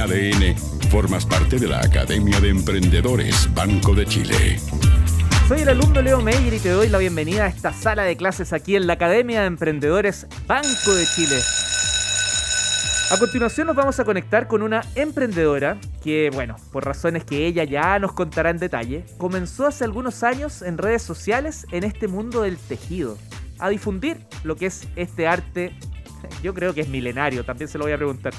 ADN, formas parte de la Academia de Emprendedores Banco de Chile. Soy el alumno Leo Meyer y te doy la bienvenida a esta sala de clases aquí en la Academia de Emprendedores Banco de Chile. A continuación nos vamos a conectar con una emprendedora que, bueno, por razones que ella ya nos contará en detalle, comenzó hace algunos años en redes sociales en este mundo del tejido, a difundir lo que es este arte, yo creo que es milenario, también se lo voy a preguntar.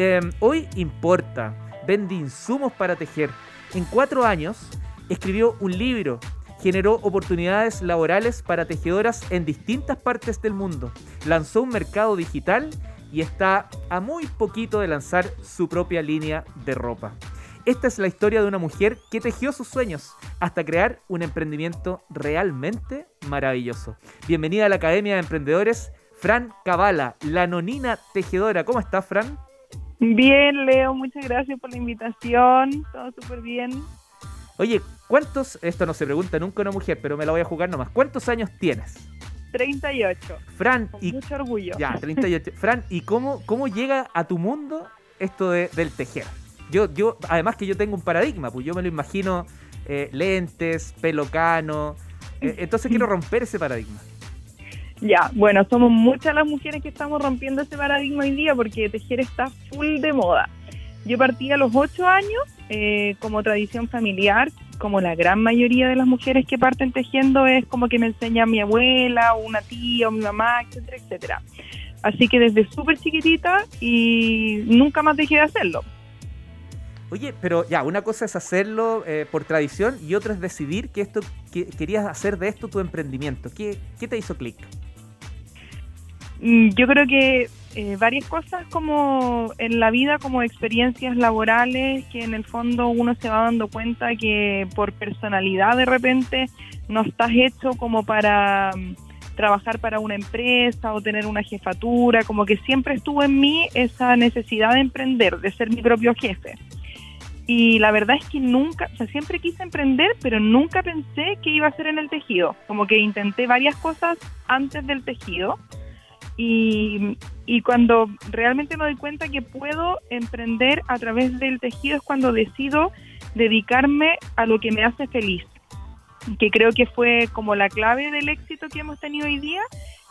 Em, hoy importa, vende insumos para tejer. En cuatro años escribió un libro, generó oportunidades laborales para tejedoras en distintas partes del mundo, lanzó un mercado digital y está a muy poquito de lanzar su propia línea de ropa. Esta es la historia de una mujer que tejió sus sueños hasta crear un emprendimiento realmente maravilloso. Bienvenida a la Academia de Emprendedores, Fran Cabala, la nonina tejedora. ¿Cómo estás, Fran? Bien, Leo, muchas gracias por la invitación. Todo súper bien. Oye, ¿cuántos, esto no se pregunta nunca una mujer, pero me la voy a jugar nomás, ¿cuántos años tienes? 38. Fran, Con y, mucho orgullo. ya, 38. Fran, ¿y cómo, cómo llega a tu mundo esto de- del tejer? Yo, yo, además que yo tengo un paradigma, pues yo me lo imagino eh, lentes, pelo cano. eh, entonces quiero romper ese paradigma. Ya, bueno, somos muchas las mujeres que estamos rompiendo ese paradigma hoy día porque tejer está full de moda. Yo partí a los 8 años eh, como tradición familiar, como la gran mayoría de las mujeres que parten tejiendo es como que me enseña mi abuela o una tía o mi mamá, etcétera, etcétera. Así que desde súper chiquitita y nunca más dejé de hacerlo. Oye, pero ya, una cosa es hacerlo eh, por tradición y otra es decidir que esto que querías hacer de esto tu emprendimiento. ¿Qué, qué te hizo clic? Yo creo que eh, varias cosas como en la vida, como experiencias laborales, que en el fondo uno se va dando cuenta que por personalidad de repente no estás hecho como para mm, trabajar para una empresa o tener una jefatura, como que siempre estuvo en mí esa necesidad de emprender, de ser mi propio jefe. Y la verdad es que nunca, o sea, siempre quise emprender, pero nunca pensé que iba a ser en el tejido. Como que intenté varias cosas antes del tejido. Y, y cuando realmente me doy cuenta que puedo emprender a través del tejido es cuando decido dedicarme a lo que me hace feliz. Que creo que fue como la clave del éxito que hemos tenido hoy día,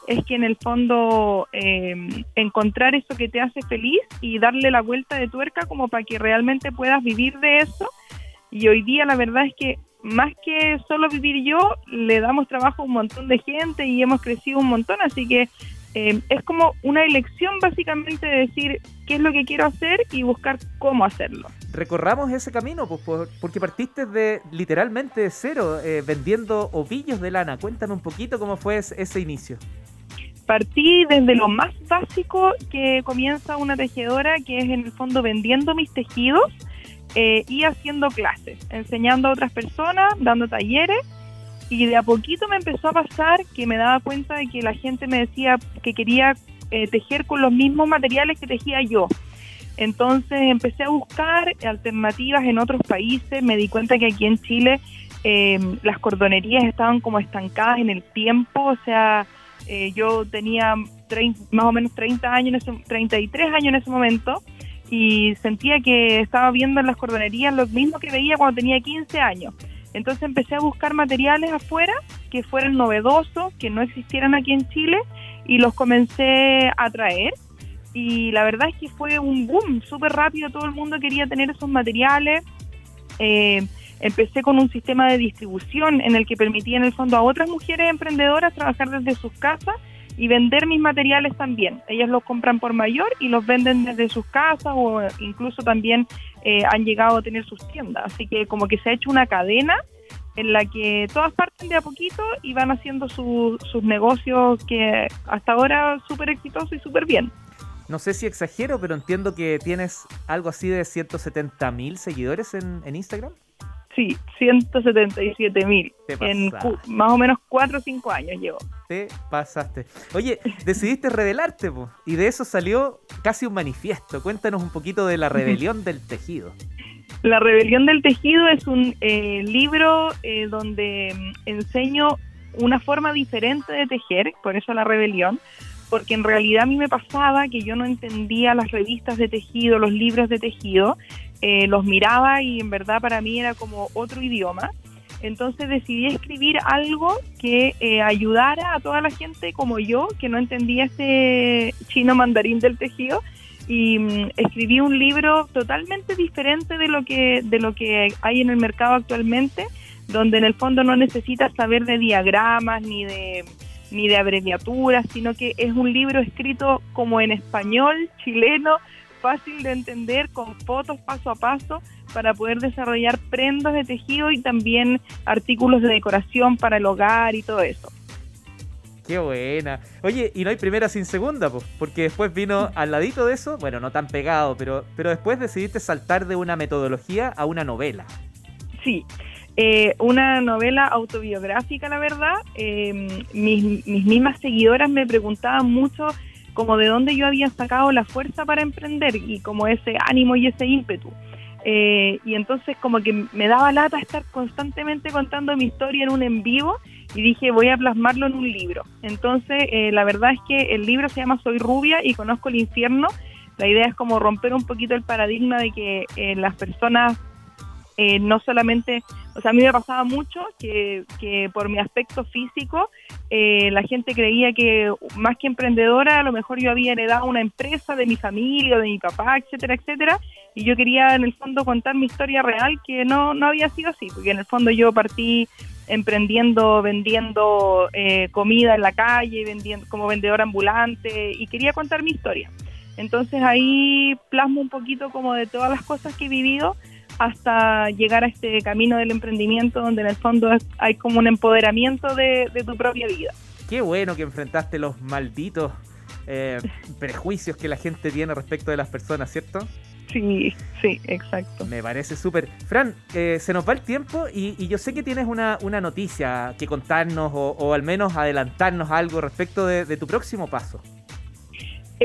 es que en el fondo eh, encontrar eso que te hace feliz y darle la vuelta de tuerca como para que realmente puedas vivir de eso. Y hoy día la verdad es que más que solo vivir yo, le damos trabajo a un montón de gente y hemos crecido un montón, así que eh, es como una elección básicamente de decir qué es lo que quiero hacer y buscar cómo hacerlo. Recorramos ese camino, pues, por- porque partiste de literalmente de cero, eh, vendiendo ovillos de lana. Cuéntame un poquito cómo fue ese, ese inicio. Partí desde lo más básico que comienza una tejedora, que es en el fondo vendiendo mis tejidos eh, y haciendo clases, enseñando a otras personas, dando talleres. Y de a poquito me empezó a pasar que me daba cuenta de que la gente me decía que quería eh, tejer con los mismos materiales que tejía yo. Entonces empecé a buscar alternativas en otros países, me di cuenta que aquí en Chile eh, las cordonerías estaban como estancadas en el tiempo, o sea, eh, yo tenía más o menos 30 años, en ese, 33 años en ese momento y sentía que estaba viendo en las cordonerías lo mismo que veía cuando tenía 15 años. Entonces empecé a buscar materiales afuera que fueran novedosos, que no existieran aquí en Chile y los comencé a traer. Y la verdad es que fue un boom súper rápido, todo el mundo quería tener esos materiales. Eh, empecé con un sistema de distribución en el que permitía en el fondo a otras mujeres emprendedoras trabajar desde sus casas y vender mis materiales también. Ellas los compran por mayor y los venden desde sus casas o incluso también eh, han llegado a tener sus tiendas. Así que como que se ha hecho una cadena en la que todas parten de a poquito y van haciendo su- sus negocios que hasta ahora súper exitosos y súper bien. No sé si exagero, pero entiendo que tienes algo así de 170 mil seguidores en, en Instagram. Sí, 177 mil. En más o menos 4 o 5 años llevo. Te pasaste. Oye, decidiste revelarte, po, y de eso salió casi un manifiesto. Cuéntanos un poquito de la rebelión del tejido. La rebelión del tejido es un eh, libro eh, donde mm, enseño una forma diferente de tejer, por eso la rebelión, porque en realidad a mí me pasaba que yo no entendía las revistas de tejido, los libros de tejido, eh, los miraba y en verdad para mí era como otro idioma. Entonces decidí escribir algo que eh, ayudara a toda la gente como yo, que no entendía ese chino mandarín del tejido, y mm, escribí un libro totalmente diferente de lo que de lo que hay en el mercado actualmente, donde en el fondo no necesitas saber de diagramas ni de ni de abreviaturas, sino que es un libro escrito como en español chileno, fácil de entender, con fotos paso a paso, para poder desarrollar prendas de tejido y también artículos de decoración para el hogar y todo eso. Qué buena. Oye, y no hay primera sin segunda, pues, porque después vino al ladito de eso, bueno, no tan pegado, pero, pero después decidiste saltar de una metodología a una novela. Sí, eh, una novela autobiográfica, la verdad. Eh, mis, mis mismas seguidoras me preguntaban mucho como de dónde yo había sacado la fuerza para emprender y como ese ánimo y ese ímpetu. Eh, y entonces como que me daba lata estar constantemente contando mi historia en un en vivo y dije voy a plasmarlo en un libro. Entonces eh, la verdad es que el libro se llama Soy rubia y conozco el infierno. La idea es como romper un poquito el paradigma de que eh, las personas eh, no solamente, o sea, a mí me pasaba mucho que, que por mi aspecto físico eh, la gente creía que más que emprendedora a lo mejor yo había heredado una empresa de mi familia de mi papá, etcétera, etcétera, y yo quería en el fondo contar mi historia real que no, no había sido así, porque en el fondo yo partí emprendiendo, vendiendo eh, comida en la calle, vendiendo como vendedora ambulante y quería contar mi historia. Entonces ahí plasmo un poquito como de todas las cosas que he vivido hasta llegar a este camino del emprendimiento donde en el fondo hay como un empoderamiento de, tu propia vida. Qué bueno que enfrentaste los malditos eh, prejuicios que la gente tiene respecto de las personas, ¿cierto? Sí, sí, exacto. Me parece súper. Fran, eh, se nos va el tiempo y, yo sé que tienes una, noticia que contarnos o, al menos adelantarnos algo respecto de tu próximo paso.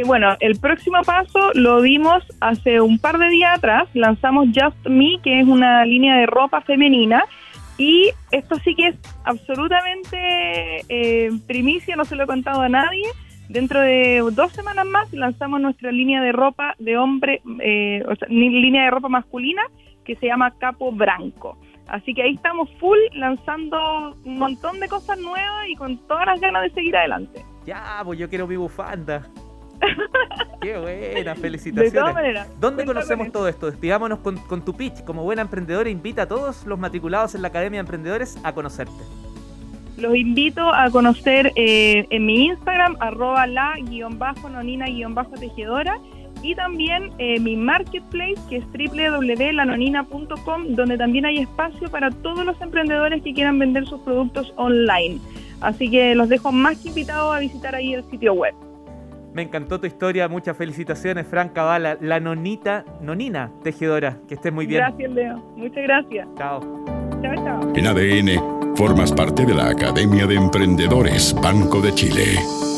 Bueno, el próximo paso lo dimos hace un par de días atrás. Lanzamos Just Me, que es una línea de ropa femenina. Y esto sí que es absolutamente eh, primicia, no se lo he contado a nadie. Dentro de dos semanas más lanzamos nuestra línea de ropa de hombre, eh, línea de ropa masculina que se llama Capo Branco. Así que ahí estamos full lanzando un montón de cosas nuevas y con todas las ganas de seguir adelante. Ya, pues yo quiero mi bufanda. Qué buena, felicitaciones. De todas maneras. ¿Dónde conocemos todo esto? Despidámonos con, tu pitch. Como buena emprendedora, invita a todos los matriculados en la Academia de Emprendedores a conocerte. Los invito a conocer eh, en mi Instagram, arroba la-nonina-tejedora y también eh, mi marketplace que es www.lanonina.com donde también hay espacio para todos los emprendedores que quieran vender sus productos online. Así que los dejo más que invitados a visitar ahí el sitio web. Me encantó tu historia, muchas felicitaciones, Fran Cabala, la nonita, nonina tejedora. Que estés muy bien. Gracias, Leo. Muchas gracias. Chao. Chao, chao. En ADN, formas parte de la Academia de Emprendedores Banco de Chile.